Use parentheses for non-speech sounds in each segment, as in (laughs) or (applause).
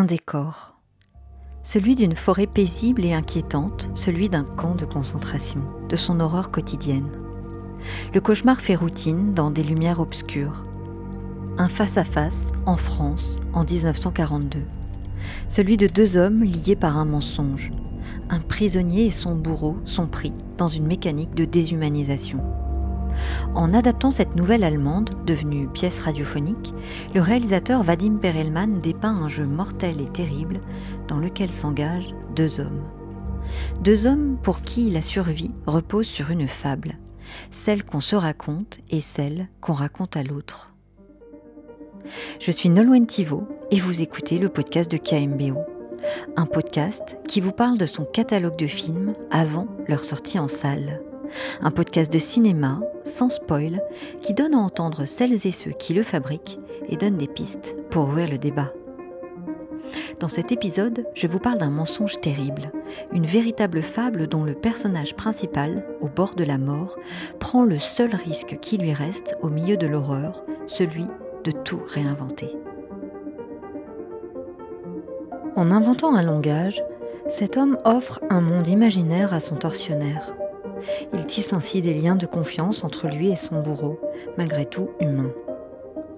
un décor. Celui d'une forêt paisible et inquiétante, celui d'un camp de concentration, de son horreur quotidienne. Le cauchemar fait routine dans des lumières obscures. Un face-à-face en France en 1942. Celui de deux hommes liés par un mensonge. Un prisonnier et son bourreau sont pris dans une mécanique de déshumanisation. En adaptant cette nouvelle allemande, devenue pièce radiophonique, le réalisateur Vadim Perelman dépeint un jeu mortel et terrible dans lequel s'engagent deux hommes. Deux hommes pour qui la survie repose sur une fable, celle qu'on se raconte et celle qu'on raconte à l'autre. Je suis Nolwenn et vous écoutez le podcast de KMBO, un podcast qui vous parle de son catalogue de films avant leur sortie en salle un podcast de cinéma, sans spoil, qui donne à entendre celles et ceux qui le fabriquent et donne des pistes pour ouvrir le débat. Dans cet épisode, je vous parle d'un mensonge terrible, une véritable fable dont le personnage principal, au bord de la mort, prend le seul risque qui lui reste au milieu de l'horreur, celui de tout réinventer. En inventant un langage, cet homme offre un monde imaginaire à son tortionnaire. Il tisse ainsi des liens de confiance entre lui et son bourreau, malgré tout humain.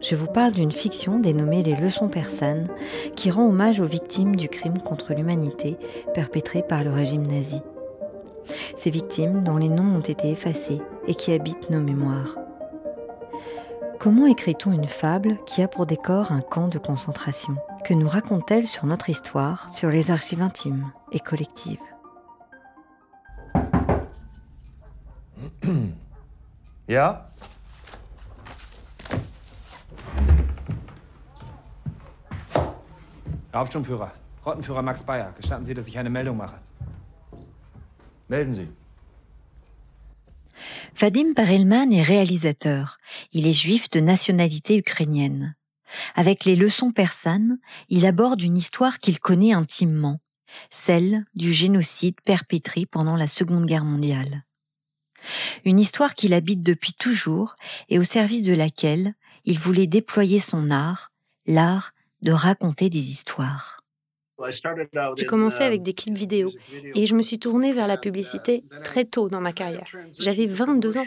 Je vous parle d'une fiction dénommée Les leçons persanes, qui rend hommage aux victimes du crime contre l'humanité perpétré par le régime nazi. Ces victimes dont les noms ont été effacés et qui habitent nos mémoires. Comment écrit-on une fable qui a pour décor un camp de concentration? Que nous raconte-t-elle sur notre histoire, sur les archives intimes et collectives? Ja? Hauptsturmführer, Rottenführer Max Bayer, gestatten Sie, dass ich eine Meldung mache. Melden Sie. Vadim Perelman est réalisateur. Il est juif de nationalité ukrainienne. Avec les leçons persanes, il aborde une histoire qu'il connaît intimement, celle du génocide perpétré pendant la Seconde Guerre mondiale. Une histoire qu'il habite depuis toujours et au service de laquelle il voulait déployer son art, l'art de raconter des histoires. J'ai commencé avec des clips vidéo et je me suis tournée vers la publicité très tôt dans ma carrière. J'avais 22 ans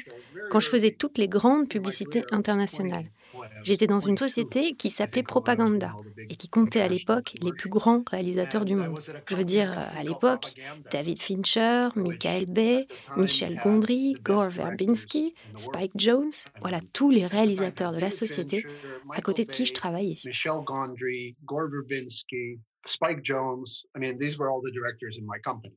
quand je faisais toutes les grandes publicités internationales. J'étais dans une société qui s'appelait Propaganda et qui comptait à l'époque les plus grands réalisateurs du monde. Je veux dire, à l'époque, David Fincher, Michael Bay, Michel Gondry, Gore Verbinski, Spike Jones, voilà tous les réalisateurs de la société à côté de qui je travaillais. Michel Gondry, Gore Verbinski, Spike Jones, I mean, these were all the directors in my company,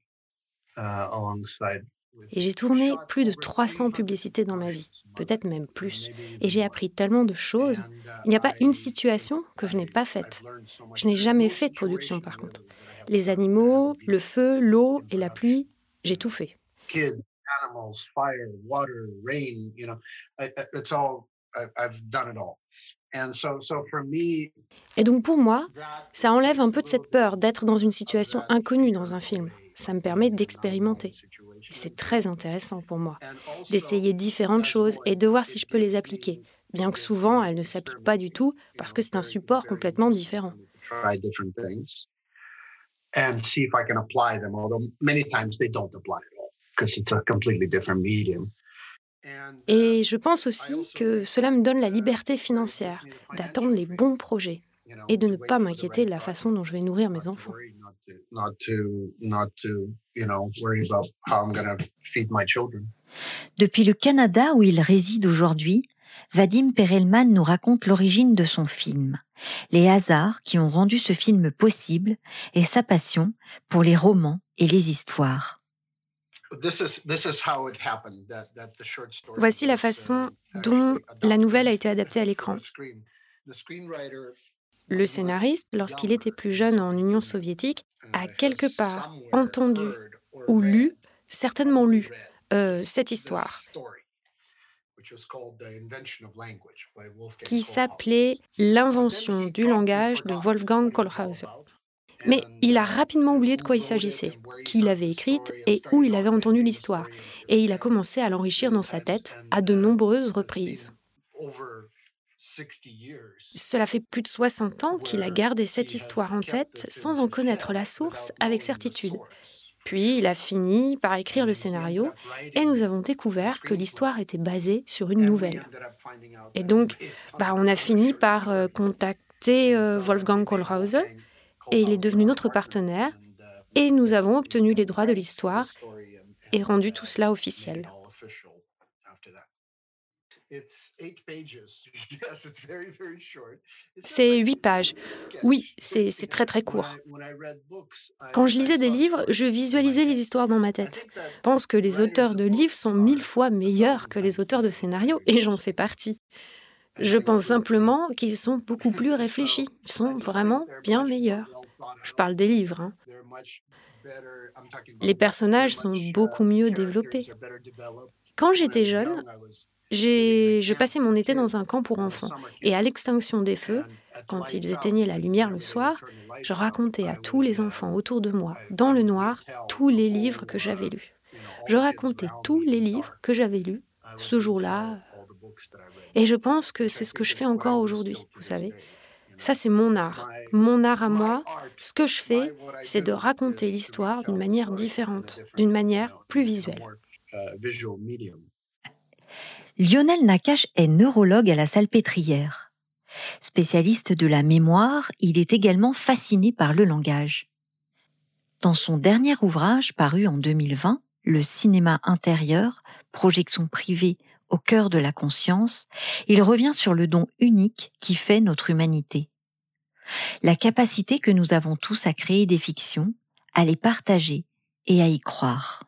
uh, alongside et j'ai tourné plus de 300 publicités dans ma vie, peut-être même plus. Et j'ai appris tellement de choses. Il n'y a pas une situation que je n'ai pas faite. Je n'ai jamais fait de production par contre. Les animaux, le feu, l'eau et la pluie, j'ai tout fait. Et donc pour moi, ça enlève un peu de cette peur d'être dans une situation inconnue dans un film. Ça me permet d'expérimenter. C'est très intéressant pour moi d'essayer différentes choses et de voir si je peux les appliquer, bien que souvent elles ne s'appliquent pas du tout parce que c'est un support complètement différent. Et je pense aussi que cela me donne la liberté financière d'attendre les bons projets et de ne pas m'inquiéter de la façon dont je vais nourrir mes enfants. Depuis le Canada où il réside aujourd'hui, Vadim Perelman nous raconte l'origine de son film, les hasards qui ont rendu ce film possible et sa passion pour les romans et les histoires. Voici la façon dont la nouvelle a été adaptée à l'écran. Le scénariste, lorsqu'il était plus jeune en Union soviétique, a quelque part entendu ou lu, certainement lu, euh, cette histoire qui s'appelait L'invention du langage de Wolfgang Kohlhauser. Mais il a rapidement oublié de quoi il s'agissait, qui l'avait écrite et où il avait entendu l'histoire. Et il a commencé à l'enrichir dans sa tête à de nombreuses reprises. Cela fait plus de 60 ans qu'il a gardé cette histoire en tête sans en connaître la source avec certitude. Puis il a fini par écrire le scénario et nous avons découvert que l'histoire était basée sur une nouvelle. Et donc, bah, on a fini par euh, contacter euh, Wolfgang Kohlhauser et il est devenu notre partenaire et nous avons obtenu les droits de l'histoire et rendu tout cela officiel. C'est huit pages. Oui, c'est très très court. Quand je lisais des livres, je visualisais les histoires dans ma tête. Je pense que les auteurs de livres sont mille fois meilleurs que les auteurs de scénarios, et j'en fais partie. Je pense simplement qu'ils sont beaucoup plus (laughs) réfléchis. Ils sont vraiment bien meilleurs. Je parle des livres. Hein. Les personnages sont beaucoup mieux développés. Quand j'étais jeune, je passais mon été dans un camp pour enfants et à l'extinction des feux, quand ils éteignaient la lumière le soir, je racontais à tous les enfants autour de moi, dans le noir, tous les livres que j'avais lus. Je racontais tous les livres que j'avais lus ce jour-là. Et je pense que c'est ce que je fais encore aujourd'hui, vous savez. Ça, c'est mon art. Mon art à moi, ce que je fais, c'est de raconter l'histoire d'une manière différente, d'une manière plus visuelle. Lionel Nakache est neurologue à la Salpêtrière. Spécialiste de la mémoire, il est également fasciné par le langage. Dans son dernier ouvrage paru en 2020, Le cinéma intérieur, projection privée au cœur de la conscience, il revient sur le don unique qui fait notre humanité. La capacité que nous avons tous à créer des fictions, à les partager et à y croire.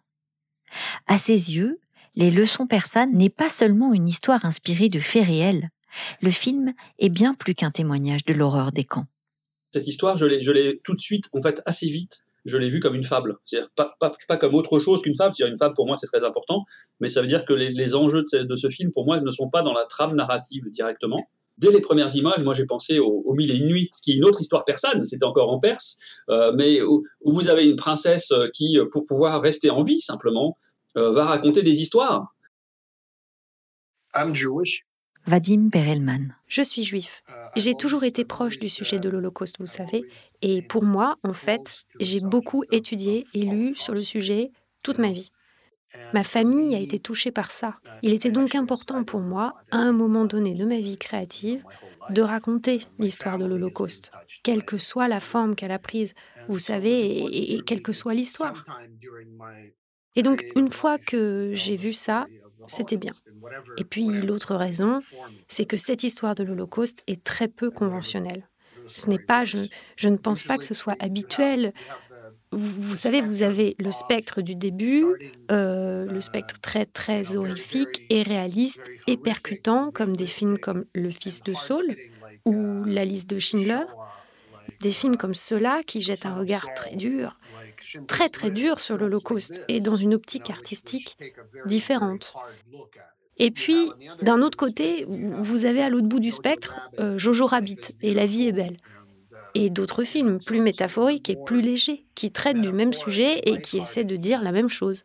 À ses yeux, les leçons persanes n'est pas seulement une histoire inspirée de faits réels. Le film est bien plus qu'un témoignage de l'horreur des camps. Cette histoire, je l'ai tout de suite, en fait, assez vite, je l'ai vue comme une fable. C'est-à-dire pas, comme autre chose qu'une fable. Une fable, pour moi, c'est très important, mais ça veut dire que les, enjeux de ce, film, pour moi, ne sont pas dans la trame narrative directement. Dès les premières images, moi, j'ai pensé au, Mille et une nuits, ce qui est une autre histoire persane, c'était encore en Perse, euh, mais où, vous avez une princesse qui, pour pouvoir rester en vie, simplement, euh, va raconter des histoires. Vadim Perelman. Je suis juif. J'ai toujours été proche du sujet de l'Holocauste, vous savez. Et pour moi, en fait, j'ai beaucoup étudié et lu sur le sujet toute ma vie. Ma famille a été touchée par ça. Il était donc important pour moi, à un moment donné de ma vie créative, de raconter l'histoire de l'Holocauste, quelle que soit la forme qu'elle a prise, vous savez, et quelle que soit l'histoire. Et donc, une fois que j'ai vu ça, c'était bien. Et puis, l'autre raison, c'est que cette histoire de l'Holocauste est très peu conventionnelle. Ce n'est pas, je, je, ne pense pas que ce soit habituel. Vous, savez, vous avez le spectre du début, euh, le spectre très très horrifique et réaliste et percutant, comme des films comme Le Fils de Saul ou La liste de Schindler, des films comme ceux-là qui jettent un regard très dur très très dur sur l'Holocauste et dans une optique artistique différente. Et puis, d'un autre côté, vous avez à l'autre bout du spectre euh, Jojo Rabbit et La vie est belle. Et d'autres films plus métaphoriques et plus légers, qui traitent du même sujet et qui essaient de dire la même chose.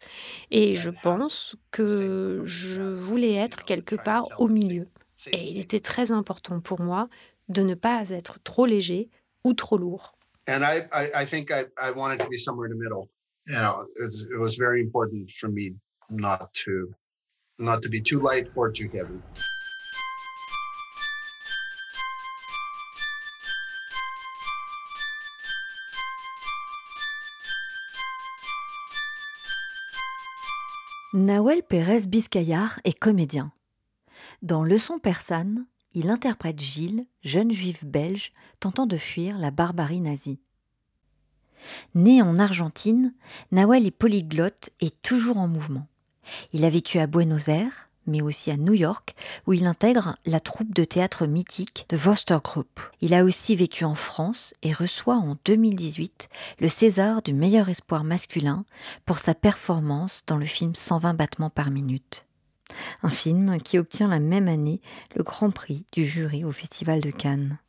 Et je pense que je voulais être quelque part au milieu. Et il était très important pour moi de ne pas être trop léger ou trop lourd. and I, I, I think I, I wanted to be somewhere in the middle. You know, it, it was very important for me not to, not to be too light or too heavy. Nawel Pérez Biscayar est comédien. Dans Leçon persane, il interprète Gilles, jeune juif belge tentant de fuir la barbarie nazie. Né en Argentine, Nawel est polyglotte et toujours en mouvement. Il a vécu à Buenos Aires, mais aussi à New York, où il intègre la troupe de théâtre mythique de Voster Group. Il a aussi vécu en France et reçoit en 2018 le César du meilleur espoir masculin pour sa performance dans le film 120 battements par minute un film qui obtient la même année le Grand Prix du jury au Festival de Cannes.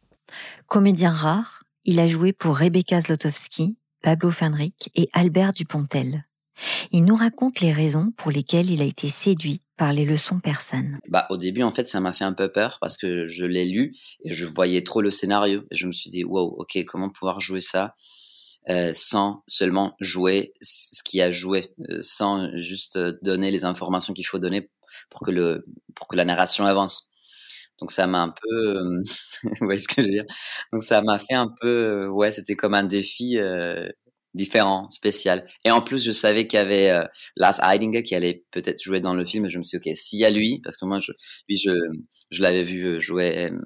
Comédien rare, il a joué pour Rebecca Zlotowski, Pablo Fenric et Albert Dupontel. Il nous raconte les raisons pour lesquelles il a été séduit par les leçons persanes. Bah, au début, en fait, ça m'a fait un peu peur parce que je l'ai lu et je voyais trop le scénario. Et je me suis dit, wow, ok, comment pouvoir jouer ça euh, sans seulement jouer ce qu'il a joué, euh, sans juste donner les informations qu'il faut donner pour que le pour que la narration avance. Donc ça m'a un peu, euh, (laughs) vous voyez ce que je veux dire? Donc ça m'a fait un peu, ouais, c'était comme un défi différent, spécial. Et en plus, je savais qu'il y avait euh, Lars Heidinger qui allait peut-être jouer dans le film. Je me suis dit, ok, s'il y a lui, parce que moi, je, lui, je, je l'avais vu euh, jouer euh,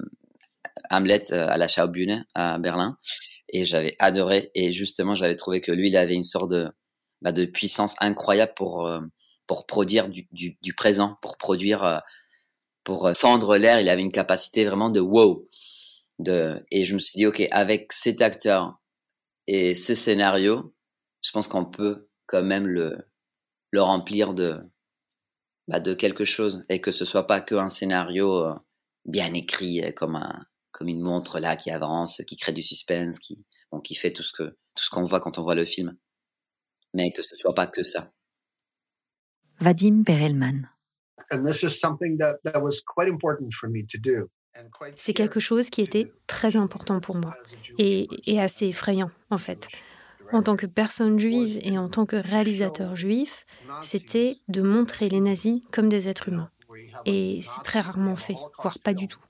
Hamlet à la Schaubühne à Berlin, et j'avais adoré. Et justement, j'avais trouvé que lui, il avait une sorte de, bah, de puissance incroyable pour pour produire du, du, présent, pour produire, pour fendre l'air. Il avait une capacité vraiment de wow. De, et je me suis dit, ok, avec cet acteur et ce scénario, je pense qu'on peut quand même le, le remplir de, bah, de quelque chose et que ce soit pas que un scénario euh, bien écrit euh, comme un, comme une montre là qui avance, qui crée du suspense, qui, bon, qui fait tout ce que, tout ce qu'on voit quand on voit le film. Mais que ce soit pas que ça. Vadim Perelman. C'est quelque chose qui était très important pour moi et, assez effrayant en fait. En tant que personne juive et en tant que réalisateur juif, c'était de montrer les nazis comme des êtres humains. Et c'est très rarement fait, voire pas du tout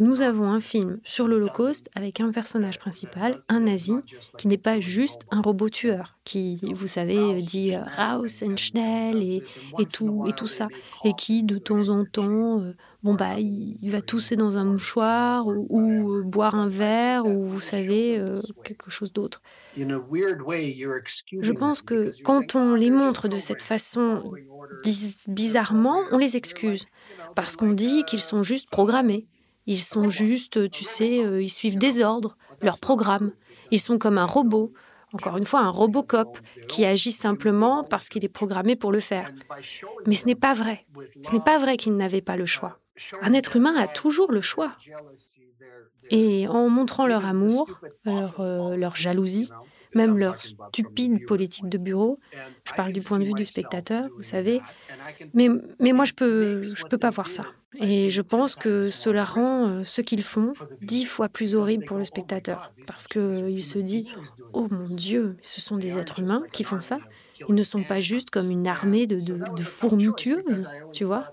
nous avons un film sur l'Holocauste avec un personnage principal, un nazi, qui n'est pas juste un robot tueur, qui, vous savez, dit Raus und schnell et, et, tout, et tout ça, et qui de temps en temps, euh, bon bah, il, va tousser dans un mouchoir ou, euh, boire un verre ou vous savez euh, quelque chose d'autre. Je pense que quand on les montre de cette façon bizarrement, on les excuse parce qu'on dit qu'ils sont juste programmés ils sont juste, tu sais, euh, ils suivent des ordres, leur programme. Ils sont comme un robot, encore une fois un robocop, qui agit simplement parce qu'il est programmé pour le faire. Mais ce n'est pas vrai. Ce n'est pas vrai qu'ils n'avaient pas le choix. Un être humain a toujours le choix. Et en montrant leur amour, leur, euh, leur jalousie, même leur stupide politique de bureau. Je parle du point de vue du spectateur, vous savez. Mais, moi, je ne peux, pas voir ça. Et je pense que cela rend euh, ce qu'ils font dix fois plus horrible pour le spectateur. Parce qu'il se dit Oh mon Dieu, ce sont des êtres humains qui font ça. Ils ne sont pas juste comme une armée de, de, tu vois.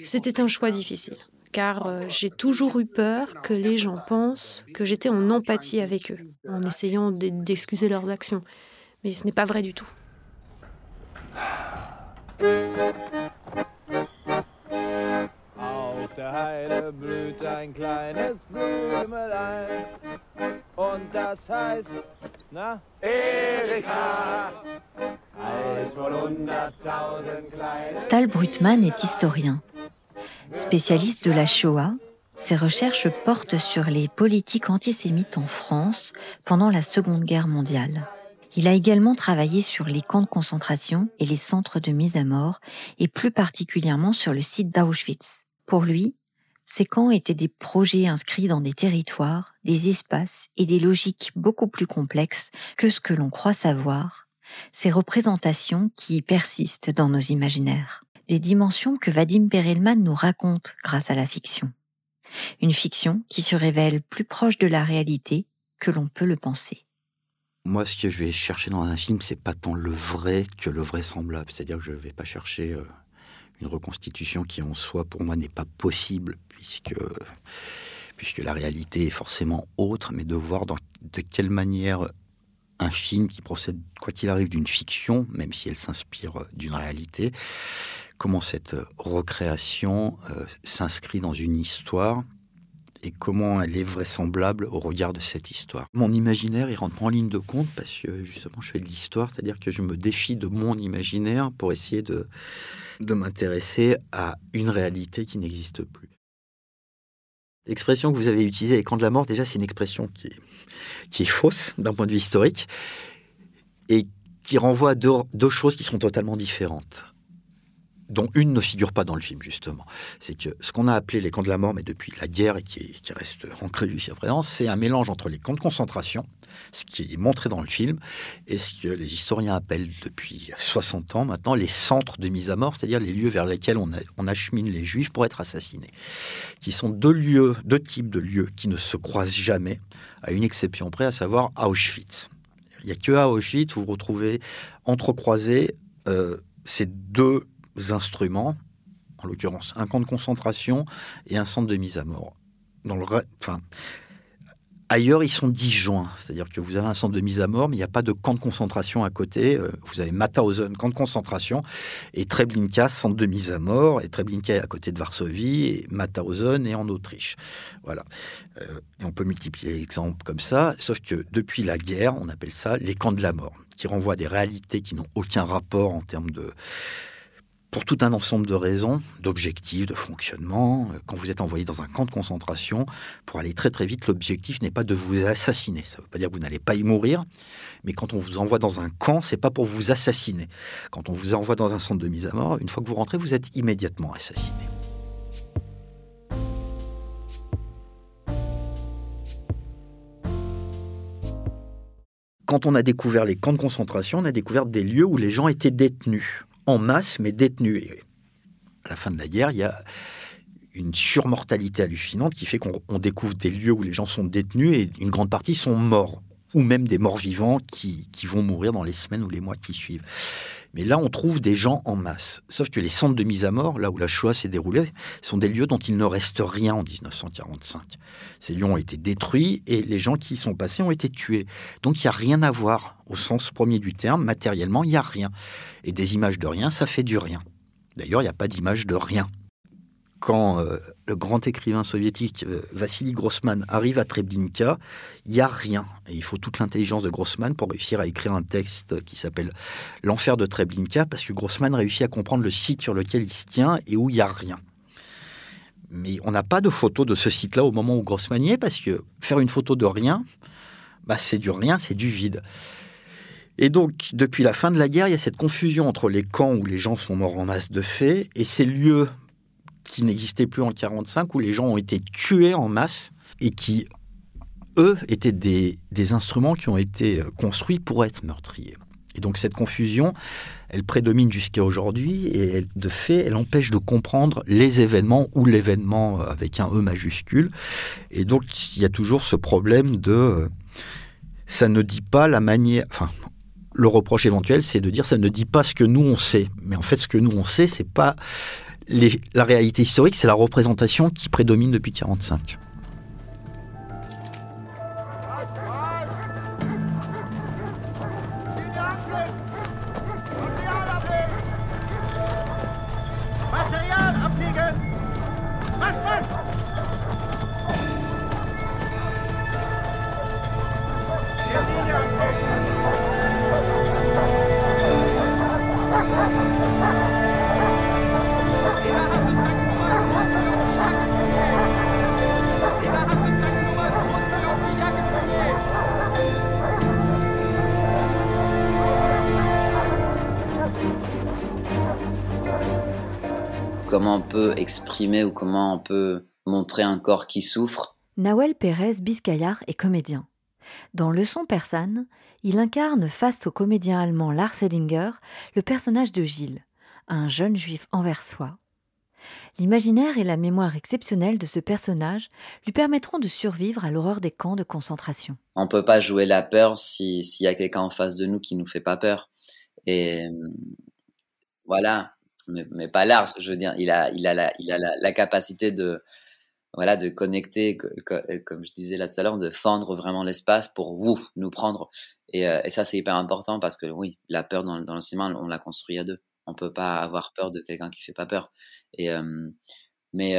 C'était un choix difficile car euh, j'ai toujours eu peur que les gens pensent que j'étais en empathie avec eux, en essayant d'excuser leurs actions. Mais ce n'est pas vrai du tout. Tal Brutman est historien. Spécialiste de la Shoah, ses recherches portent sur les politiques antisémites en France pendant la Seconde Guerre mondiale. Il a également travaillé sur les camps de concentration et les centres de mise à mort, et plus particulièrement sur le site d'Auschwitz. Pour lui, ces camps étaient des projets inscrits dans des territoires, des espaces et des logiques beaucoup plus complexes que ce que l'on croit savoir, ces représentations qui persistent dans nos imaginaires des dimensions que Vadim Perelman nous raconte grâce à la fiction. Une fiction qui se révèle plus proche de la réalité que l'on peut le penser. Moi, ce que je vais chercher dans un film, c'est pas tant le vrai que le vraisemblable. C'est-à-dire que je ne vais pas chercher euh, une reconstitution qui en soi, pour moi, n'est pas possible, puisque, puisque la réalité est forcément autre, mais de voir de quelle manière un film qui procède, quoi qu'il arrive, d'une fiction, même si elle s'inspire d'une réalité, comment cette recréation euh, s'inscrit dans une histoire et comment elle est vraisemblable au regard de cette histoire. Mon imaginaire, il rentre en ligne de compte parce que justement je fais de l'histoire, c'est-à-dire que je me défie de mon imaginaire pour essayer de, m'intéresser à une réalité qui n'existe plus. L'expression que vous avez utilisée, camp de la mort, déjà c'est une expression qui est fausse d'un point de vue historique et qui renvoie à deux choses qui sont totalement différentes dont une ne figure pas dans le film, justement. C'est que ce qu'on a appelé les camps de la mort, mais depuis la guerre et qui, qui reste ancré jusqu'à présent, c'est un mélange entre les camps de concentration, ce qui est montré dans le film, et ce que les historiens appellent depuis 60 ans maintenant les centres de mise à mort, c'est-à-dire les lieux vers lesquels on, on achemine les juifs pour être assassinés, qui sont deux lieux, deux types de lieux qui ne se croisent jamais, à une exception près, à savoir Auschwitz. Il n'y a que à Auschwitz où vous retrouvez entrecroisés euh, ces deux instruments, en l'occurrence un camp de concentration et un centre de mise à mort. Dans le, enfin, Ailleurs, ils sont disjoints, c'est-à-dire que vous avez un centre de mise à mort, mais il n'y a pas de camp de concentration à côté. Euh, vous avez Mauthausen, camp de concentration, et Treblinka, centre de mise à mort. Et Treblinka est à côté de Varsovie, et Mauthausen est en Autriche. Voilà. Euh, et on peut multiplier les exemples comme ça, sauf que depuis la guerre, on appelle ça les camps de la mort, qui renvoient à des réalités qui n'ont aucun rapport en termes de pour tout un ensemble de raisons, d'objectifs, de fonctionnement. Euh, quand vous êtes envoyé dans un camp de concentration, pour aller très très vite, l'objectif n'est pas de vous assassiner. Ça ne veut pas dire que vous n'allez pas y mourir, mais quand on vous envoie dans un camp, c'est pas pour vous assassiner. Quand on vous envoie dans un centre de mise à mort, une fois que vous rentrez, vous êtes immédiatement assassiné. Quand on a découvert les camps de concentration, on a découvert des lieux où les gens étaient détenus en masse, mais détenus. Et à la fin de la guerre, il y a une surmortalité hallucinante qui fait qu'on découvre des lieux où les gens sont détenus et une grande partie sont morts, ou même des morts vivants qui, qui vont mourir dans les semaines ou les mois qui suivent. Mais là, on trouve des gens en masse. Sauf que les centres de mise à mort, là où la Shoah s'est déroulée, sont des lieux dont il ne reste rien en 1945. Ces lieux ont été détruits et les gens qui y sont passés ont été tués. Donc il n'y a rien à voir au sens premier du terme. Matériellement, il n'y a rien. Et des images de rien, ça fait du rien. D'ailleurs, il n'y a pas d'image de rien quand euh, le grand écrivain soviétique euh, Vassili Grossman arrive à Treblinka, il n'y a rien. Et il faut toute l'intelligence de Grossman pour réussir à écrire un texte qui s'appelle L'enfer de Treblinka, parce que Grossman réussit à comprendre le site sur lequel il se tient et où il n'y a rien. Mais on n'a pas de photo de ce site-là au moment où Grossman y est, parce que faire une photo de rien, bah, c'est du rien, c'est du vide. Et donc, depuis la fin de la guerre, il y a cette confusion entre les camps où les gens sont morts en masse de fait et ces lieux qui n'existait plus en 1945, où les gens ont été tués en masse et qui, eux, étaient des, instruments qui ont été euh, construits pour être meurtriers. Et donc cette confusion, elle prédomine jusqu'à aujourd'hui et de fait, elle empêche de comprendre les événements ou l'événement euh, avec un E majuscule. Et donc il y a toujours ce problème de... Euh, ça ne dit pas la manière... Enfin, le reproche éventuel, c'est de dire ça ne dit pas ce que nous on sait. Mais en fait, ce que nous on sait, c'est pas la réalité historique, c'est la représentation qui prédomine depuis 1945. Exprimer ou comment on peut montrer un corps qui souffre. Nawel Pérez Biscayar est comédien. Dans Leçon persane, il incarne face au comédien allemand Lars Edinger le personnage de Gilles, un jeune juif soi. L'imaginaire et la mémoire exceptionnelle de ce personnage lui permettront de survivre à l'horreur des camps de concentration. On ne peut pas jouer la peur s'il y a quelqu'un en face de nous qui nous fait pas peur. Et voilà, mais, pas Lars. Je veux dire, il a, il a, la, il a la, capacité de, voilà, de connecter, euh, comme je disais là tout à l'heure, de fendre vraiment l'espace pour vous nous prendre. Et, euh, et ça, c'est hyper important parce que oui, la peur dans, le cinéma, on l'a construit à deux. On peut pas avoir peur de quelqu'un qui fait pas peur. Et euh, mais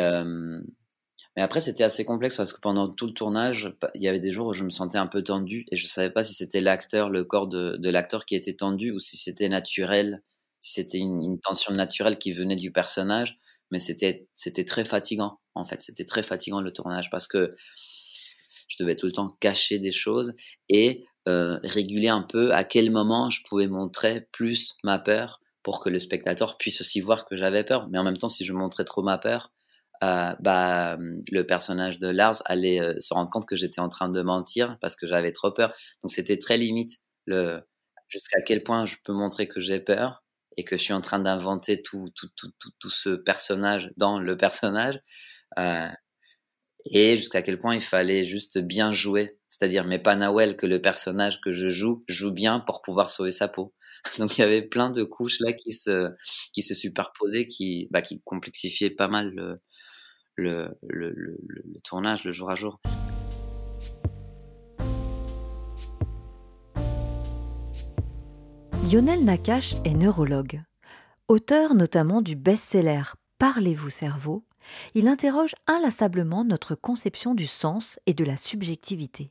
mais après, c'était assez complexe parce que pendant tout le tournage, il y avait des jours où je me sentais un peu tendu et je savais pas si c'était l'acteur, le corps de l'acteur qui était tendu ou si c'était naturel c'était une, tension naturelle qui venait du personnage, mais c'était c'était très fatigant en fait. C'était très fatigant le tournage parce que je devais tout le temps cacher des choses et euh, réguler un peu à quel moment je pouvais montrer plus ma peur pour que le spectateur puisse aussi voir que j'avais peur. Mais en même temps, si je montrais trop ma peur, euh, bah, le personnage de Lars allait euh, se rendre compte que j'étais en train de mentir parce que j'avais trop peur. Donc c'était très limite le jusqu'à quel point je peux montrer que j'ai peur et que je suis en train d'inventer tout, tout, tout, tout, tout ce personnage dans le personnage. Euh, et jusqu'à quel point il fallait juste bien jouer. C'est-à-dire, mais pas Nawel, que le personnage que je joue joue bien pour pouvoir sauver sa peau. (laughs) Donc il y avait plein de couches là qui se, qui se superposaient, qui, bah, qui complexifiaient pas mal le, le, le, le, le tournage, le jour à jour. Lionel Nakache est neurologue. Auteur notamment du best-seller Parlez-vous cerveau, il interroge inlassablement notre conception du sens et de la subjectivité.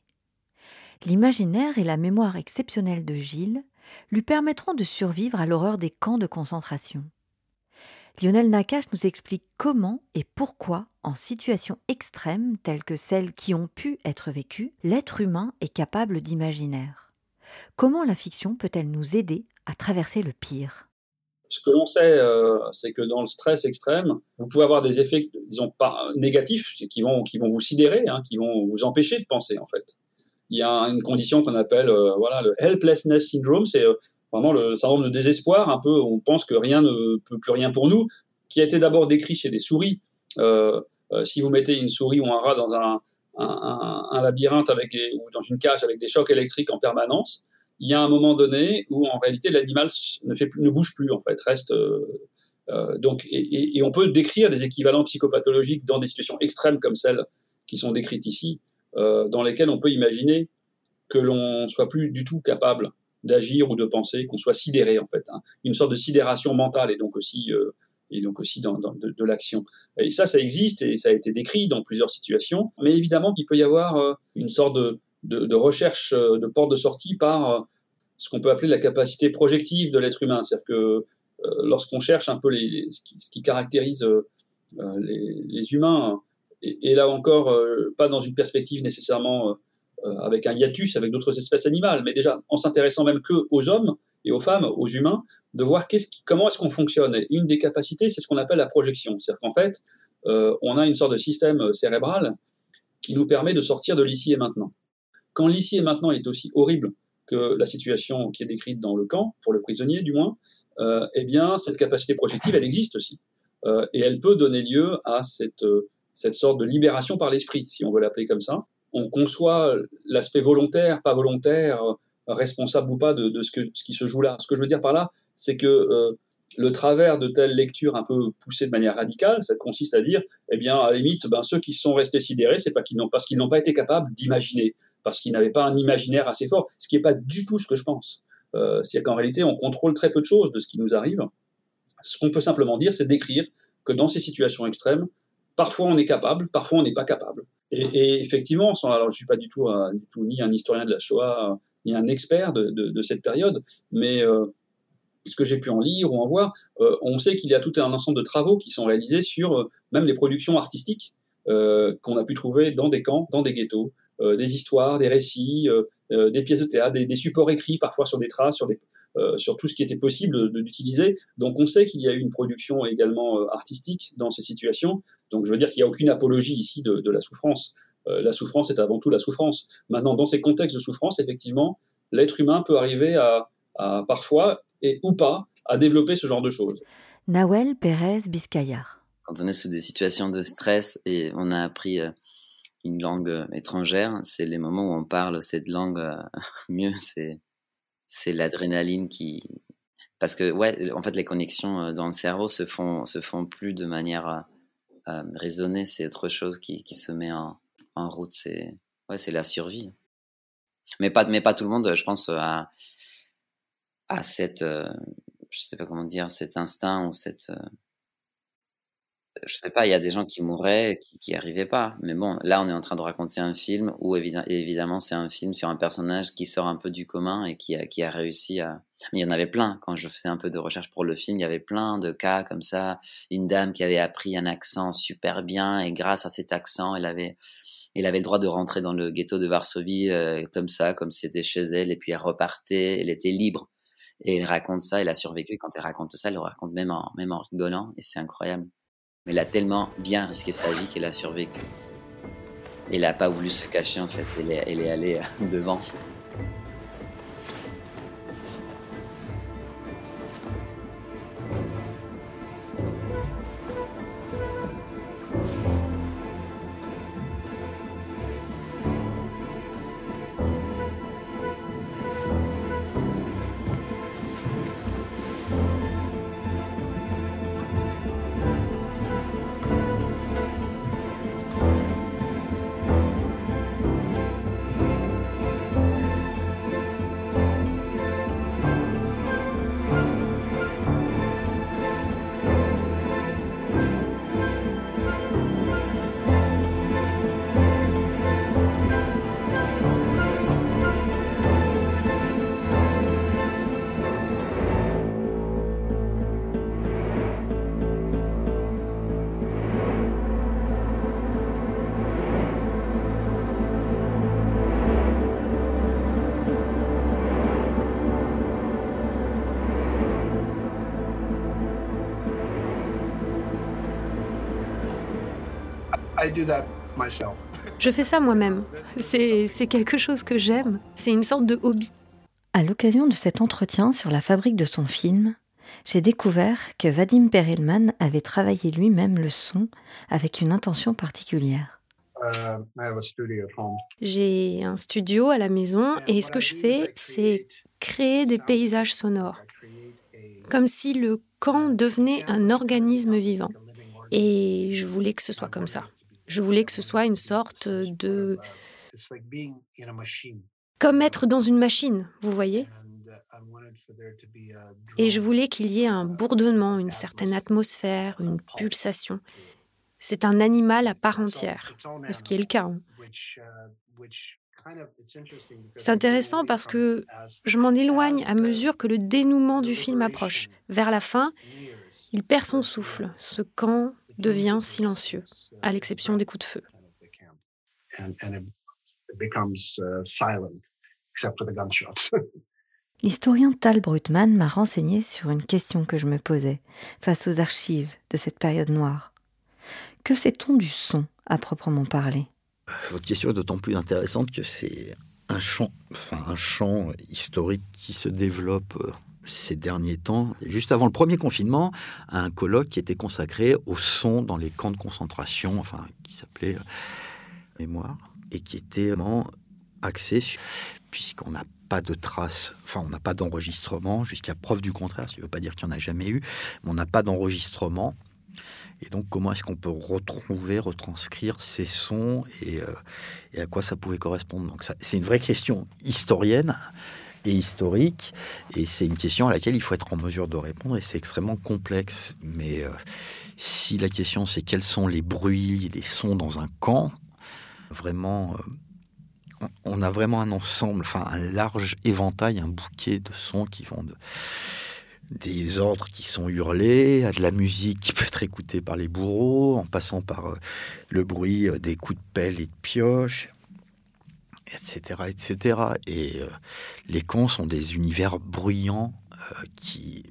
L'imaginaire et la mémoire exceptionnelle de Gilles lui permettront de survivre à l'horreur des camps de concentration. Lionel Nakache nous explique comment et pourquoi, en situations extrêmes telles que celles qui ont pu être vécues, l'être humain est capable d'imaginaire. Comment la fiction peut-elle nous aider à traverser le pire? Ce que l'on sait, euh, c'est que dans le stress extrême, vous pouvez avoir des effets, disons, négatifs, qui vont, qui vont vous sidérer, hein, qui vont vous empêcher de penser, en fait. Il y a une condition qu'on appelle euh, voilà, le helplessness syndrome, c'est euh, vraiment le syndrome de désespoir, un peu, on pense que rien ne peut plus rien pour nous, qui a été d'abord décrit chez des souris. si vous mettez une souris ou un rat dans un, un, labyrinthe avec ou dans une cage avec des chocs électriques en permanence, il y a un moment donné où en réalité l'animal ne, bouge plus en fait, reste euh, euh, donc et, on peut décrire des équivalents psychopathologiques dans des situations extrêmes comme celles qui sont décrites ici, euh, dans lesquelles on peut imaginer que l'on soit plus du tout capable d'agir ou de penser, qu'on soit sidéré en fait, hein. une sorte de sidération mentale et donc aussi et donc aussi dans, de, l'action. Et ça, ça existe et ça a été décrit dans plusieurs situations. Mais évidemment qu'il peut y avoir euh, une sorte de, recherche euh, de porte de sortie par euh, ce qu'on peut appeler la capacité projective de l'être humain. C'est-à-dire que lorsqu'on cherche un peu les, ce, qui, caractérise les, humains, et, là encore, pas dans une perspective nécessairement avec un hiatus avec d'autres espèces animales, mais déjà en s'intéressant même que aux hommes et aux femmes, aux humains, de voir comment est-ce qu'on fonctionne. Et une des capacités, c'est ce qu'on appelle la projection. C'est-à-dire qu'en fait, euh, on a une sorte de système cérébral qui nous permet de sortir de l'ici et maintenant. Quand l'ici et maintenant est aussi horrible que la situation qui est décrite dans le camp, pour le prisonnier du moins, euh, eh bien, cette capacité projective, elle existe aussi. Euh, et elle peut donner lieu à cette, euh, cette sorte de libération par l'esprit, si on veut l'appeler comme ça. On conçoit l'aspect volontaire, pas volontaire, responsable ou pas de, ce, que, ce qui se joue là. Ce que je veux dire par là, c'est que euh, le travers de telles lectures un peu poussées de manière radicale, ça consiste à dire, eh bien, à la limite, ben, ceux qui sont restés sidérés, c'est pas parce qu'ils n'ont pas été capables d'imaginer, parce qu'ils n'avaient pas un imaginaire assez fort, ce qui n'est pas du tout ce que je pense. Euh, c'est qu'en réalité, on contrôle très peu de choses de ce qui nous arrive. Ce qu'on peut simplement dire, c'est décrire que dans ces situations extrêmes, parfois on est capable, parfois on n'est pas capable. Et, effectivement, alors je suis pas du tout, du tout, ni un historien de la Shoah, ni un expert de, cette période, mais euh, ce que j'ai pu en lire ou en voir, euh, on sait qu'il y a tout un ensemble de travaux qui sont réalisés sur euh, même les productions artistiques qu'on a pu trouver dans des camps, dans des ghettos, des histoires, des récits, des pièces de théâtre, des, supports écrits parfois sur des traces, sur, tout ce qui était possible d'utiliser. Donc on sait qu'il y a eu une production également artistique dans ces situations. Donc je veux dire qu'il n'y a aucune apologie ici de la souffrance. La souffrance est avant tout la souffrance. Maintenant, dans ces contextes de souffrance, effectivement, l'être humain peut arriver à, à parfois et ou pas à développer ce genre de choses. Nawel Pérez Biscayar. Quand on est sous des situations de stress et on a appris euh, une langue euh, étrangère, c'est les moments où on parle cette langue euh, (laughs) mieux, c'est c'est l'adrénaline qui parce que ouais, en fait les connexions dans le cerveau se font se font plus de manière euh, raisonnée, c'est autre chose qui, qui se met en, en route, c'est ouais, c'est la survie. Mais pas mais pas tout le monde, je pense à à cette, euh, je sais pas comment dire, cet instinct ou cette, euh, je sais pas, il y a des gens qui mourraient, qui, qui arrivaient pas. Mais bon, là, on est en train de raconter un film où évidemment, c'est un film sur un personnage qui sort un peu du commun et qui a, qui a réussi à. Il y en avait plein. Quand je faisais un peu de recherche pour le film, il y avait plein de cas comme ça. Une dame qui avait appris un accent super bien et grâce à cet accent, elle avait, elle avait le droit de rentrer dans le ghetto de Varsovie euh, comme ça, comme c'était chez elle. Et puis elle repartait. Elle était libre Et elle raconte ça, elle a survécu. quand elle raconte ça, elle le raconte même en, même en rigolant. Et c'est incroyable. Mais elle a tellement bien risqué sa vie qu'elle a survécu. Elle n'a pas voulu se cacher en fait. Elle est, elle est allée (laughs) devant. Je fais ça moi-même. C'est quelque chose que j'aime. C'est une sorte de hobby. À l'occasion de cet entretien sur la fabrique de son film, j'ai découvert que Vadim Perelman avait travaillé lui-même le son avec une intention particulière. J'ai un studio à la maison et ce que je fais, c'est créer des paysages sonores, comme si le camp devenait un organisme vivant. Et je voulais que ce soit comme ça. Je voulais que ce soit une sorte de... Comme être dans une machine, vous voyez? Et je voulais qu'il y ait un bourdonnement, une certaine atmosphère, une pulsation. C'est un animal à part entière, ce qui est le cas. Hein. C'est intéressant parce que je m'en éloigne à mesure que le dénouement du film approche. Vers la fin, il perd son souffle. Ce camp devient silencieux, à l'exception des coups de feu. (laughs) L'historien Tal Brutman m'a renseigné sur une question que je me posais face aux archives de cette période noire. Que sait-on du son à proprement parler? Votre question est d'autant plus intéressante que c'est un champ, enfin un champ historique qui se développe euh, ces derniers temps, juste avant le premier confinement, un colloque qui était consacré au son dans les camps de concentration, enfin, qui s'appelait euh, Mémoire, et qui était vraiment axé, puisqu'on n'a pas de traces, enfin, on n'a pas d'enregistrement, jusqu'à preuve du contraire, qui ne veut pas dire qu'il n'y en a jamais eu, mais on n'a pas d'enregistrement. Et donc, comment est-ce qu'on peut retrouver, retranscrire ces sons et, euh, et à quoi ça pouvait correspondre? Donc, c'est une vraie question historienne et historique. Et c'est une question à laquelle il faut être en mesure de répondre et c'est extrêmement complexe. Mais euh, si la question c'est quels sont les bruits, les sons dans un camp, vraiment, euh, on a vraiment un ensemble, enfin un large éventail, un bouquet de sons qui vont de des ordres qui sont hurlés, à de la musique qui peut être écoutée par les bourreaux, en passant par euh, le bruit des coups de pelle et de pioche, etc., etc. Et euh, les cons sont des univers bruyants euh, qui,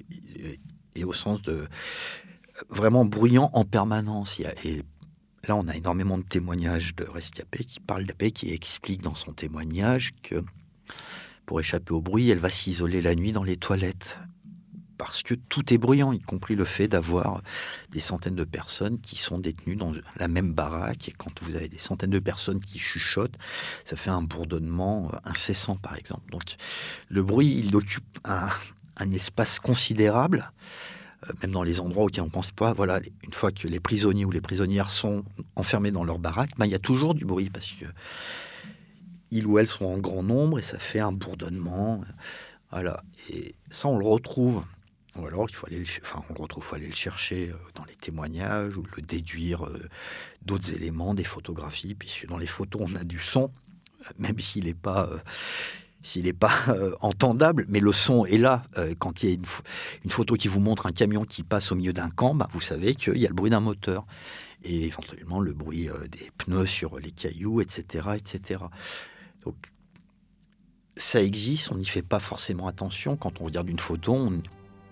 et au sens de vraiment bruyants en permanence. et là, on a énormément de témoignages de Rescapé qui parle paix, qui explique dans son témoignage que pour échapper au bruit, elle va s'isoler la nuit dans les toilettes parce que tout est bruyant, y compris le fait d'avoir des centaines de personnes qui sont détenues dans la même baraque. Et quand vous avez des centaines de personnes qui chuchotent, ça fait un bourdonnement euh, incessant, par exemple. Donc, le bruit, il occupe un, espace considérable, euh, même dans les endroits auxquels on ne pense pas. Voilà, une fois que les prisonniers ou les prisonnières sont enfermés dans leur baraque, ben, il y a toujours du bruit parce que ils ou elles sont en grand nombre et ça fait un bourdonnement. Voilà. Et ça, on le retrouve alors, il faut aller le, enfin, on retrouve, faut aller le chercher euh, dans les témoignages ou le déduire euh, d'autres éléments, des photographies, puisque dans les photos, on a du son, euh, même s'il n'est pas, s'il n'est pas (laughs) entendable, mais le son est là. quand il y a une, photo qui vous montre un camion qui passe au milieu d'un camp, bah, vous savez qu'il y a le bruit d'un moteur et éventuellement le bruit des pneus sur les cailloux, etc., etc. Donc ça existe, on n'y fait pas forcément attention. Quand on regarde une photo,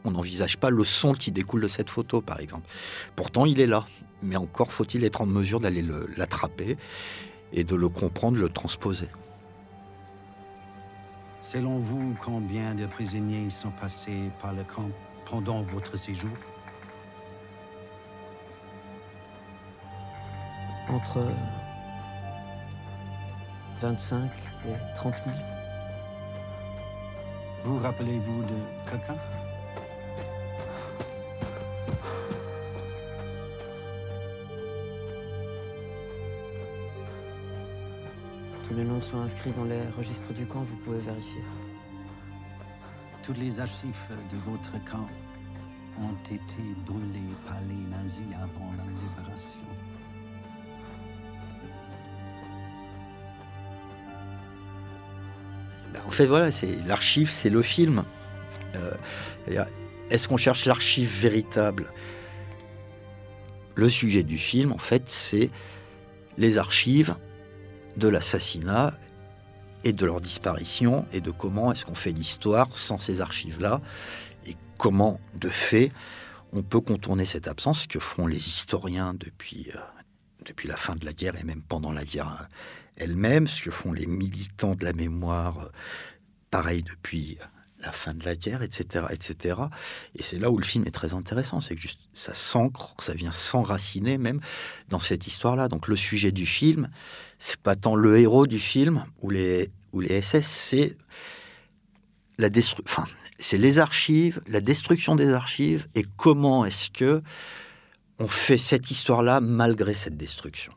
n'envisage pas le son qui découle de cette photo, par exemple. Pourtant, il est là. Mais encore faut-il être en mesure d'aller l'attraper et de le comprendre, le transposer. Selon vous, combien de prisonniers sont passés par le camp pendant votre séjour? Entre 25 et 30 000. Vous rappelez-vous de quelqu'un? Que les noms soient inscrits dans les registres du camp, vous pouvez vérifier. Toutes les archives de votre camp ont été brûlées par les nazis avant la libération. Ben, en fait, voilà, c'est l'archive, c'est le film. Euh, est-ce qu'on cherche l'archive véritable? Le sujet du film, en fait, c'est les archives de l'assassinat et de leur disparition et de comment est-ce qu'on fait l'histoire sans ces archives-là et comment, de fait, on peut contourner cette absence que font les historiens depuis, euh, depuis la fin de la guerre et même pendant la guerre elle-même, ce que font les militants de la mémoire, euh, pareil depuis la fin de la guerre, etc., etc. Et c'est là où le film est très intéressant, c'est que juste ça s'ancre, ça vient s'enraciner même dans cette histoire-là. Donc le sujet du film, c'est pas tant le héros du film ou les ou les SS, c'est la enfin, c'est les archives, la destruction des archives et comment est-ce que on fait cette histoire-là malgré cette destruction.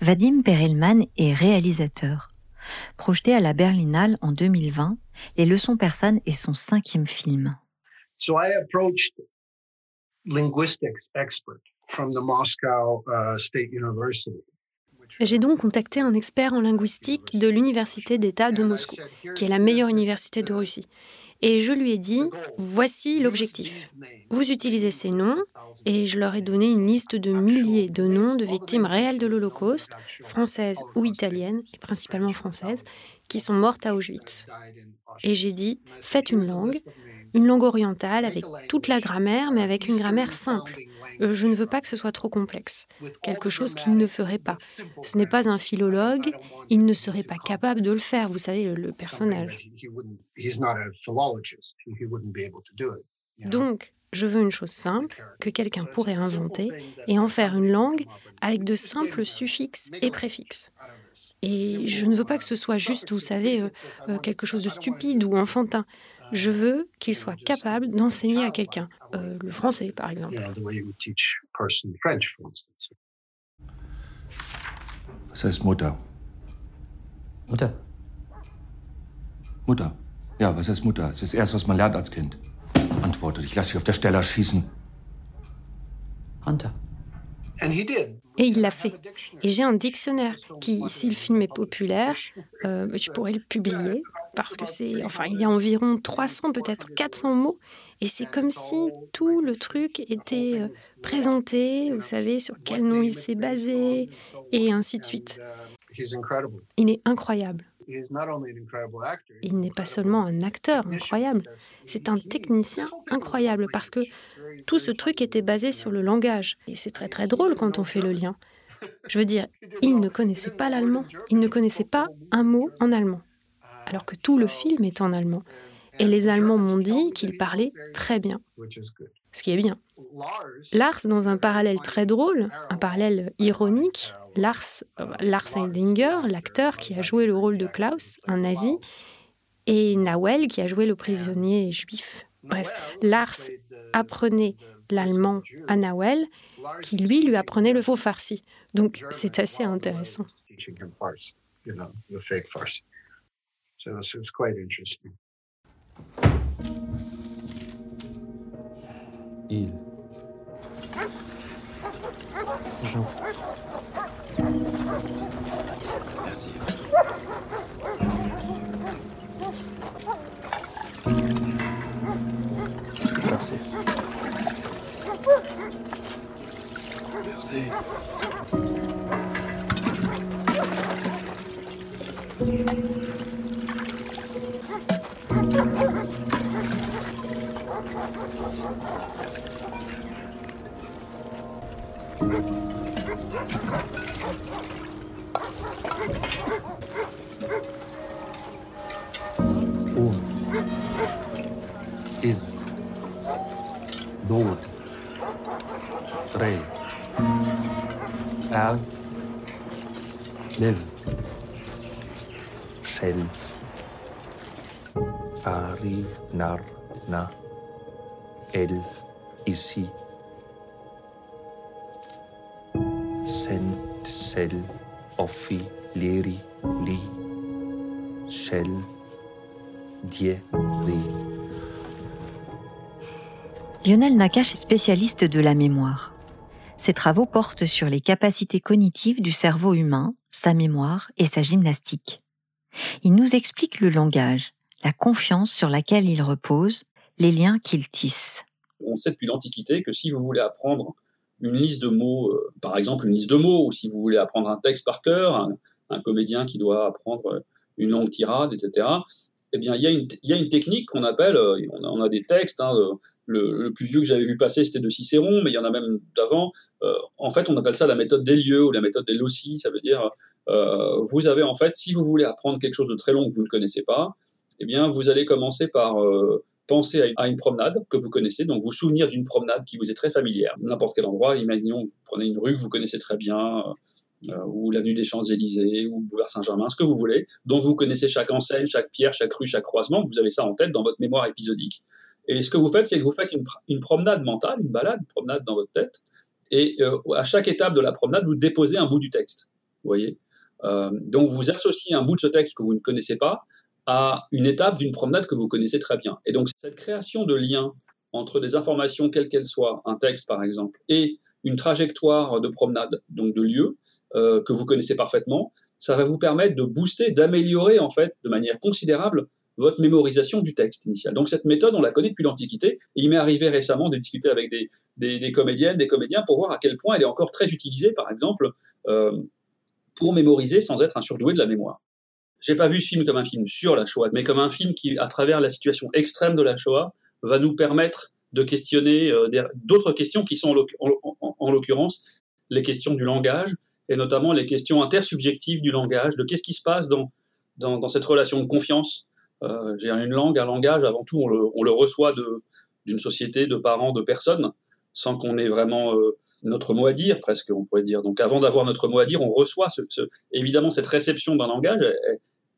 Vadim Perelman est réalisateur. Projeté à la Berlinale en 2020, Les leçons persanes est son cinquième film. J'ai donc contacté un expert en linguistique de l'Université d'État de Moscou, qui est la meilleure université de Russie. Et je lui ai dit, voici l'objectif. Vous utilisez ces noms, et je leur ai donné une liste de milliers de noms de victimes réelles de l'Holocauste, françaises ou italiennes, et principalement françaises, qui sont mortes à Auschwitz. Et j'ai dit, faites une langue, une langue orientale avec toute la grammaire, mais avec une grammaire simple. Euh, je ne veux pas que ce soit trop complexe, quelque chose qu'il ne ferait pas. Ce n'est pas un philologue, il ne serait pas capable de le faire, vous savez, le, personnage. Donc, je veux une chose simple que quelqu'un pourrait inventer et en faire une langue avec de simples suffixes et préfixes. Et je ne veux pas que ce soit juste, vous savez, euh, euh, quelque chose de stupide ou enfantin. Je veux qu'il soit capable d'enseigner à quelqu'un, euh, le français par exemple. Was heißt Mutter? Mutter. Mutter. Ja, was heißt Mutter? Das ist das Erste, was man lernt als Kind. Antwortet, ich lasse dich auf der Stelle schießen. Hunter. Et il l'a fait. Et j'ai un dictionnaire qui, si le film est populaire, euh, je pourrais le publier parce que c'est, enfin, il y a environ 300, peut-être 400 mots. Et c'est comme si tout le truc était euh, présenté, vous savez, sur quel nom il s'est basé, et ainsi de suite. Il est incroyable. Il n'est pas seulement un acteur incroyable, c'est un technicien incroyable parce que tout ce truc était basé sur le langage. Et c'est très très drôle quand on fait le lien. Je veux dire, (laughs) il ne connaissait pas l'allemand, il ne connaissait pas un mot en allemand, alors que tout le film est en allemand. Et les Allemands m'ont dit qu'il parlait très bien, ce qui est bien. Lars, dans un parallèle très drôle, un parallèle ironique, Lars, euh, Lars Heidinger, l'acteur qui a joué le rôle de Klaus, un nazi, et Nawel qui a joué le prisonnier juif. Bref, Lars apprenait l'allemand à Nawel, qui lui lui apprenait le faux farsi. Donc c'est assez intéressant il. Jean. Merci. Merci. Merci. Merci. Ha ha ha ha! El Ici Sent Sel Offi Li Shell Die Lionel Nakache est spécialiste de la mémoire. Ses travaux portent sur les capacités cognitives du cerveau humain, sa mémoire et sa gymnastique. Il nous explique le langage, la confiance sur laquelle il repose, les liens qu'il tisse. On sait depuis l'Antiquité que si vous voulez apprendre une liste de mots, euh, par exemple une liste de mots, ou si vous voulez apprendre un texte par cœur, un, comédien qui doit apprendre une longue tirade, etc., eh bien, il y, a une, technique qu'on appelle, euh, on a, a, des textes, hein, le, le, plus vieux que j'avais vu passer, c'était de Cicéron, mais il y en a même d'avant. Euh, en fait, on appelle ça la méthode des lieux ou la méthode des loci. Ça veut dire, euh, vous avez en fait, si vous voulez apprendre quelque chose de très long que vous ne connaissez pas, eh bien, vous allez commencer par euh, penser à une, promenade que vous connaissez, donc vous souvenir d'une promenade qui vous est très familière, n'importe quel endroit. Imaginons, vous prenez une rue que vous connaissez très bien, euh, ou l'avenue des Champs-Élysées, ou Boulevard Saint-Germain, ce que vous voulez, dont vous connaissez chaque enseigne, chaque pierre, chaque rue, chaque croisement, vous avez ça en tête dans votre mémoire épisodique. Et ce que vous faites, c'est que vous faites une, une, promenade mentale, une balade, une promenade dans votre tête, et euh, à chaque étape de la promenade, vous déposez un bout du texte. Vous voyez euh, Donc vous associez un bout de ce texte que vous ne connaissez pas à une étape d'une promenade que vous connaissez très bien. Et donc cette création de lien entre des informations, quelles qu'elles soient, un texte par exemple, et une trajectoire de promenade, donc de lieu, euh, que vous connaissez parfaitement, ça va vous permettre de booster, d'améliorer en fait de manière considérable votre mémorisation du texte initial. Donc cette méthode, on la connaît depuis l'Antiquité, il m'est arrivé récemment de discuter avec des, des, des, comédiennes, des comédiens, pour voir à quel point elle est encore très utilisée, par exemple, euh, pour mémoriser sans être un surdoué de la mémoire. J'ai pas vu ce film comme un film sur la Shoah, mais comme un film qui, à travers la situation extrême de la Shoah, va nous permettre de questionner euh, d'autres questions qui sont en, en, en l'occurrence les questions du langage, et notamment les questions intersubjectives du langage, de qu'est-ce qui se passe dans, dans, dans cette relation de confiance. Euh, une langue, un langage, avant tout, on le, on le reçoit d'une société, de parents, de personnes, sans qu'on ait vraiment euh, notre mot à dire, presque, on pourrait dire. Donc avant d'avoir notre mot à dire, on reçoit ce, ce... évidemment cette réception d'un langage,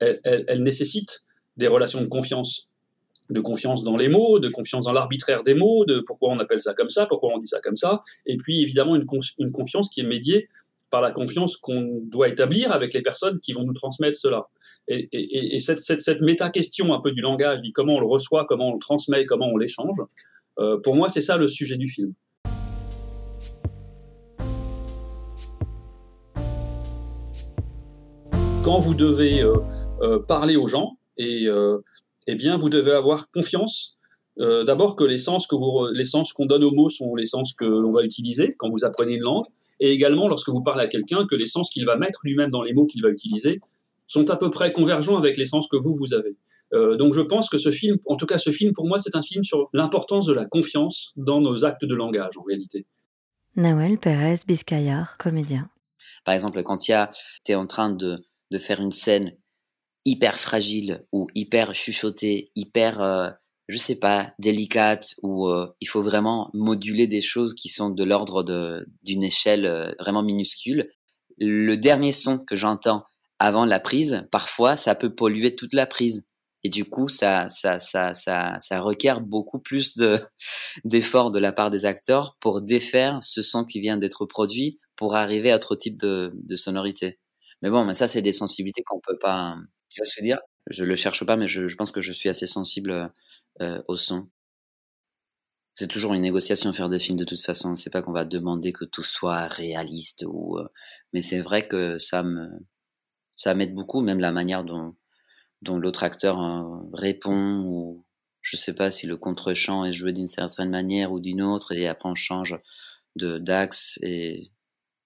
elle, elle, elle, nécessite des relations de confiance. De confiance dans les mots, de confiance dans l'arbitraire des mots, de pourquoi on appelle ça comme ça, pourquoi on dit ça comme ça, et puis évidemment une, une confiance qui est médiée par la confiance qu'on doit établir avec les personnes qui vont nous transmettre cela. Et, et, et cette, cette, cette méta-question un peu du langage, comment on le reçoit, comment on le transmet, comment on l'échange, euh, pour moi, c'est ça le sujet du film. Quand vous devez euh, euh, parler aux gens, et, euh, eh bien, vous devez avoir confiance euh, d'abord que les sens que vous, les sens qu'on donne aux mots sont les sens que l'on va utiliser quand vous apprenez une langue, et également lorsque vous parlez à quelqu'un que les sens qu'il va mettre lui-même dans les mots qu'il va utiliser sont à peu près convergents avec les sens que vous vous avez. Euh, donc je pense que ce film, en tout cas ce film pour moi, c'est un film sur l'importance de la confiance dans nos actes de langage en réalité. Nawel Pérez Biscayar, comédien. Par exemple, quand tu es en train de, de faire une scène hyper fragile ou hyper chuchotée, hyper euh, je sais pas, délicate où euh, il faut vraiment moduler des choses qui sont de l'ordre d'une échelle euh, vraiment minuscule. Le dernier son que j'entends avant la prise, parfois, ça peut polluer toute la prise. Et du coup, ça, ça, ça, ça, ça requiert beaucoup plus de, (laughs) d'efforts de la part des acteurs pour défaire ce son qui vient d'être produit pour arriver à autre type de sonorité. Mais bon, mais ça, c'est des sensibilités qu'on peut pas, tu vois ce que je dire? Je le cherche pas, mais je, je pense que je suis assez sensible euh, au son. C'est toujours une négociation faire des films de toute façon. C'est pas qu'on va demander que tout soit réaliste ou, euh, mais c'est vrai que ça me, ça m'aide beaucoup, même la manière dont, dont l'autre acteur euh, répond ou je sais pas si le contre-champ est joué d'une certaine manière ou d'une autre et après on change de d'axe et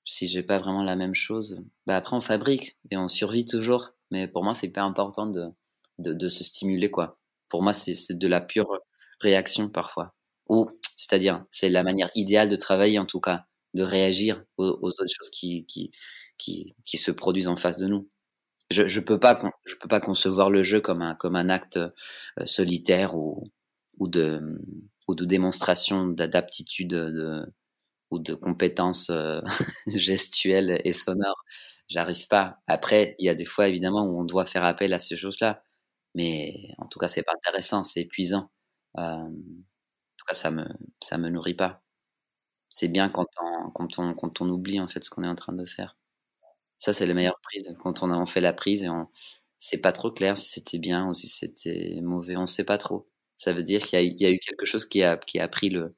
si j'ai pas vraiment la même chose, bah après on fabrique et on survit toujours. Mais pour moi, c'est hyper important de, de, se stimuler, quoi. Pour moi, c'est de la pure réaction parfois. Ou, c'est-à-dire, c'est la manière idéale de travailler, en tout cas, de réagir aux, autres choses qui, qui, qui, qui, se produisent en face de nous. Je, je peux pas, je peux pas concevoir le jeu comme un, comme un acte euh, solitaire ou, ou de, ou de démonstration d'aptitude de, ou de compétences euh, (laughs) gestuelles et sonores. J'arrive pas. Après, il y a des fois évidemment où on doit faire appel à ces choses-là, mais en tout cas, c'est pas intéressant, c'est épuisant. Euh, en tout cas, ça me ça me nourrit pas. C'est bien quand on, quand on quand on oublie en fait ce qu'on est en train de faire. Ça, c'est la meilleure prise quand on a fait la prise et on c'est pas trop clair si c'était bien ou si c'était mauvais, on sait pas trop. Ça veut dire qu'il y, y, a eu quelque chose qui a qui a pris le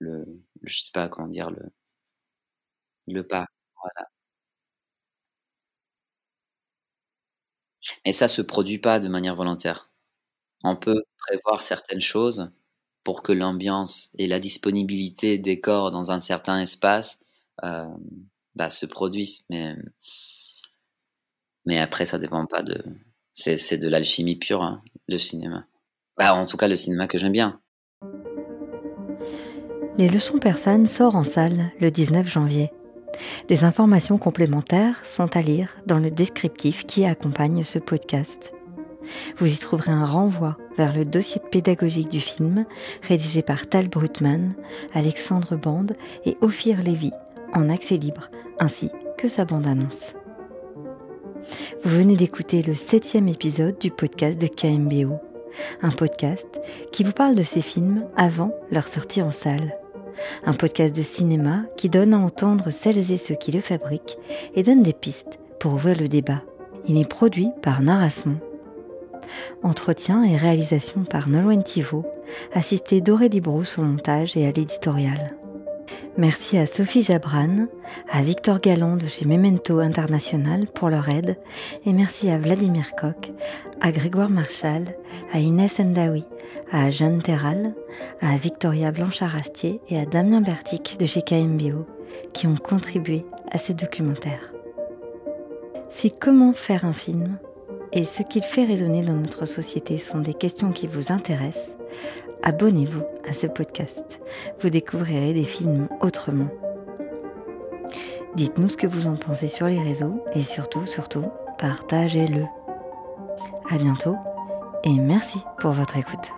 le, je sais pas comment dire, le, le pas. Voilà. Et ça se produit pas de manière volontaire. On peut prévoir certaines choses pour que l'ambiance et la disponibilité des corps dans un certain espace euh, bah, se produisent, mais mais après ça dépend pas de, c'est de l'alchimie pure hein, le cinéma. Bah, en tout cas le cinéma que j'aime bien. Les leçons persanes sort en salle le 19 janvier. Des informations complémentaires sont à lire dans le descriptif qui accompagne ce podcast. Vous y trouverez un renvoi vers le dossier pédagogique du film, rédigé par Tal Brutman, Alexandre Bande et Ophir Lévy, en accès libre, ainsi que sa bande-annonce. Vous venez d'écouter le septième épisode du podcast de KMBO, un podcast qui vous parle de ces films avant leur sortie en salle un podcast de cinéma qui donne à entendre celles et ceux qui le fabriquent et donne des pistes pour ouvrir le débat. Il est produit par Narasmon. Entretien et réalisation par Nolwenn Thivaud, assisté d'Aurélie Brousse au montage et à l'éditorial. Merci à Sophie Jabran, à Victor Galland de chez Memento International pour leur aide et merci à Vladimir Koch, à Grégoire Marchal, à Inès Endawi, à Jeanne Terral, à Victoria Blanchard-Astier et à Damien Bertic de chez KMBO qui ont contribué à ce documentaire. Si comment faire un film et ce qu'il fait résonner dans notre société sont des questions qui vous intéressent, abonnez-vous à ce podcast. Vous découvrirez des films autrement. Dites-nous ce que vous en pensez sur les réseaux et surtout, surtout, partagez-le. À bientôt et merci pour votre écoute.